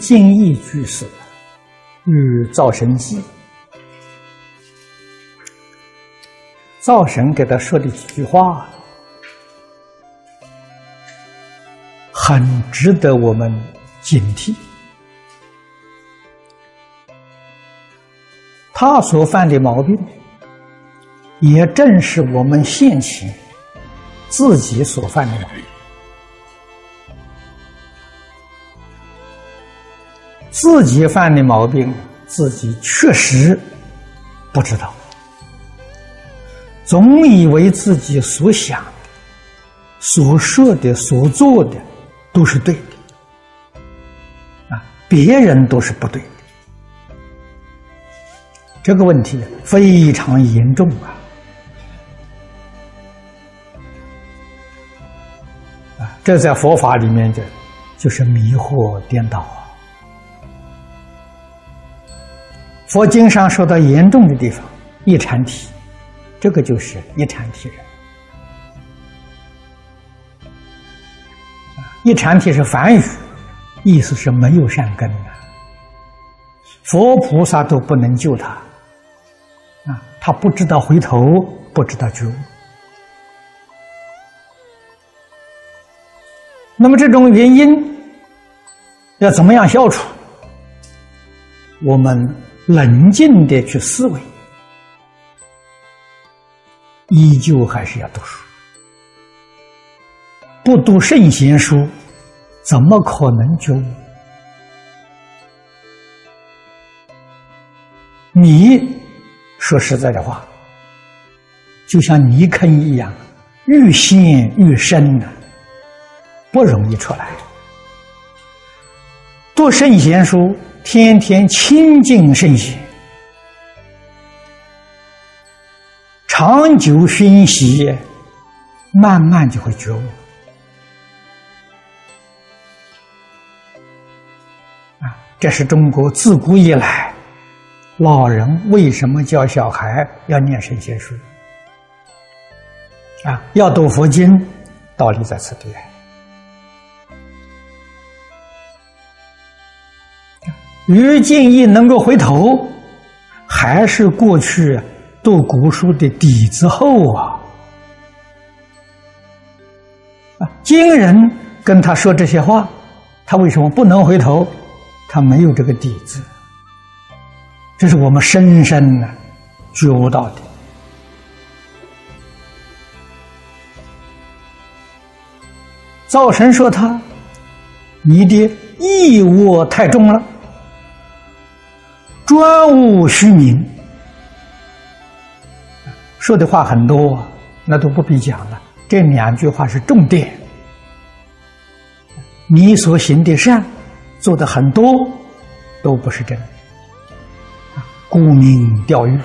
敬义居士与灶神记，灶神给他说的几句话，很值得我们警惕。他所犯的毛病，也正是我们现前自己所犯的毛病。自己犯的毛病，自己确实不知道，总以为自己所想、所说的、所做的都是对的，啊，别人都是不对的。这个问题非常严重啊！啊，这在佛法里面就就是迷惑颠倒佛经上说到严重的地方，一禅体，这个就是一禅体人。一禅体是梵语，意思是没有善根的，佛菩萨都不能救他，啊，他不知道回头，不知道觉悟。那么这种原因要怎么样消除？我们。冷静的去思维，依旧还是要读书。不读圣贤书，怎么可能觉悟？你说实在的话，就像泥坑一样，愈陷愈深呢，不容易出来。读圣贤书。天天亲近圣贤，长久熏习，慢慢就会觉悟。啊，这是中国自古以来老人为什么教小孩要念圣贤书？啊，要读佛经，道理在此地。于敬义能够回头，还是过去读古书的底子厚啊！啊，今人跟他说这些话，他为什么不能回头？他没有这个底子，这是我们深深的觉悟到的。灶神说他，你的义务太重了。专务虚名，说的话很多，那都不必讲了。这两句话是重点。你所行的善，做的很多，都不是真的，沽名钓誉。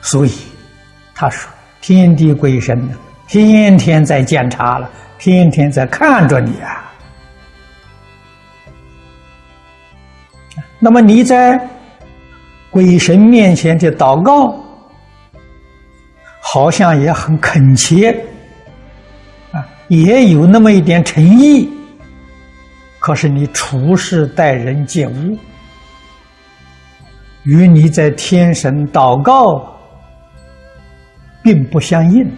所以他说：“天地鬼神呢，天天在检查了，天天在看着你啊。”那么你在鬼神面前的祷告，好像也很恳切啊，也有那么一点诚意。可是你处事待人接物，与你在天神祷告并不相应。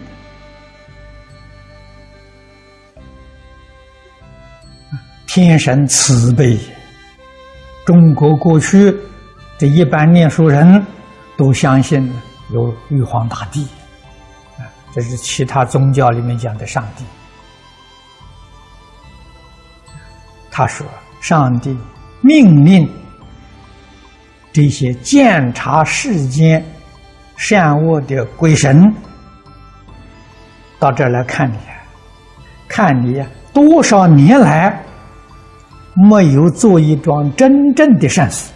天神慈悲。中国过去的一般念书人都相信有玉皇大帝，啊，这是其他宗教里面讲的上帝。他说：“上帝命令这些监察世间善恶的鬼神到这儿来看你，看你多少年来。”没有做一桩真正的善事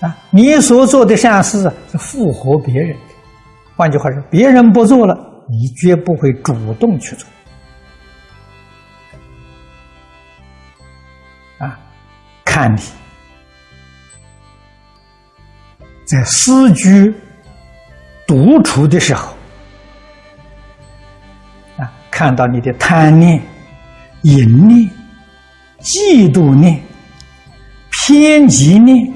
啊！你所做的善事是符合别人的，换句话说，别人不做了，你绝不会主动去做啊！看你在私居独处的时候，看到你的贪念、淫念、嫉妒念、偏激念，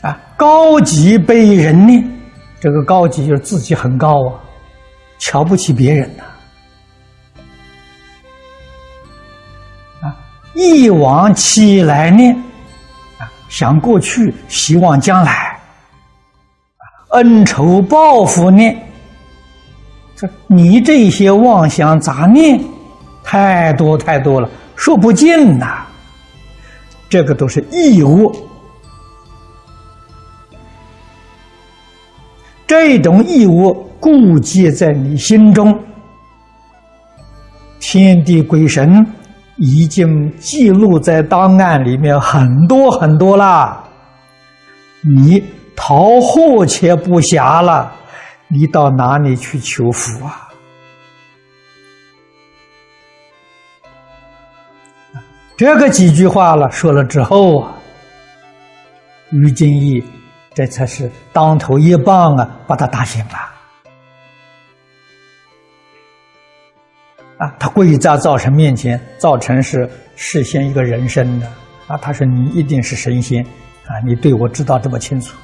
啊，高级被人念，这个高级就是自己很高啊，瞧不起别人呐。啊忆往起来念，啊，想过去，希望将来，恩仇报复念，你这些妄想杂念太多太多了，说不尽呐。这个都是义恶，这种义恶固结在你心中，天地鬼神。已经记录在档案里面很多很多了，你逃祸且不暇了，你到哪里去求福啊？这个几句话了，说了之后啊，于金义这才是当头一棒啊，把他打醒了。啊，他跪在灶神面前，灶神是事先一个人身的啊。他说：“你一定是神仙啊，你对我知道这么清楚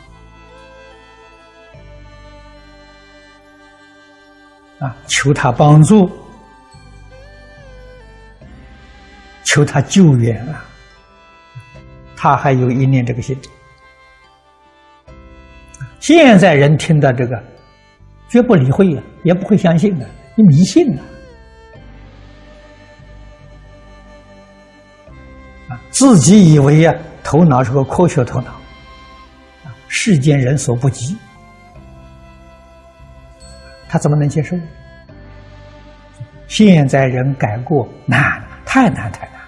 啊，求他帮助，求他救援啊。”他还有一念这个心。现在人听到这个，绝不理会呀，也不会相信的，你迷信了啊。自己以为呀，头脑是个科学头脑，世间人所不及，他怎么能接受？现在人改过难，太难太难。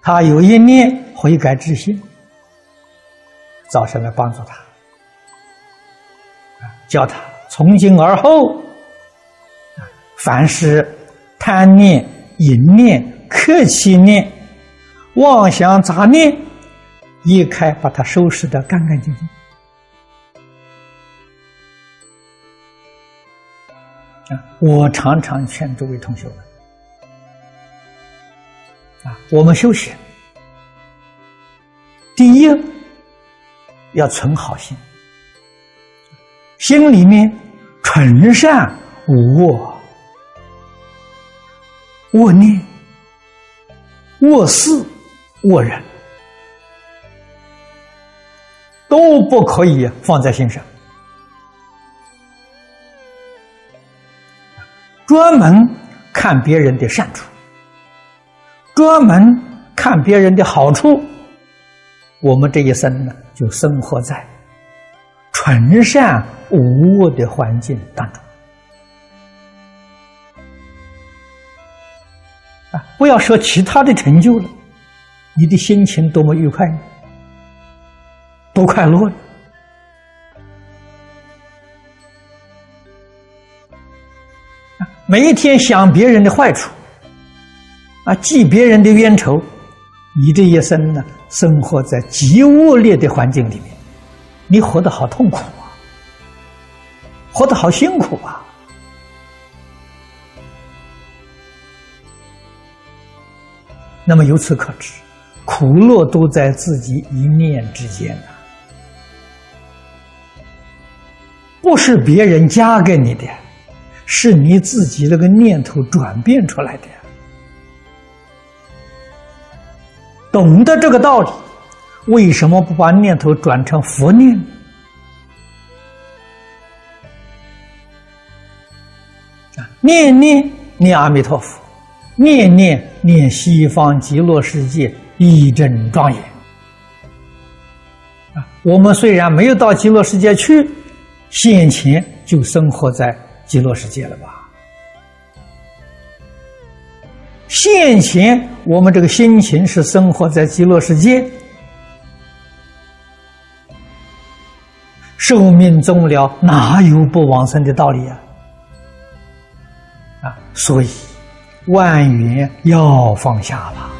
他有一念悔改之心，早上来帮助他，教他。从今而后，凡是贪念、淫念、客气念、妄想杂念，一开把它收拾的干干净净。啊，我常常劝诸位同学们，啊，我们修行，第一要存好心。心里面纯善无恶，恶念、恶事、恶人，都不可以放在心上。专门看别人的善处，专门看别人的好处，我们这一生呢，就生活在。纯善无恶的环境当中啊，不要说其他的成就了，你的心情多么愉快呢，多快乐！每一天想别人的坏处啊，记别人的冤仇，你这一生呢，生活在极恶劣的环境里面。你活得好痛苦啊，活得好辛苦啊。那么由此可知，苦乐都在自己一念之间呐，不是别人加给你的，是你自己那个念头转变出来的。懂得这个道理。为什么不把念头转成佛念？啊，念念念阿弥陀佛，念念念西方极乐世界一真庄严。啊，我们虽然没有到极乐世界去，现前就生活在极乐世界了吧？现前我们这个心情是生活在极乐世界。寿命终了，哪有不往生的道理啊？啊，所以万缘要放下了。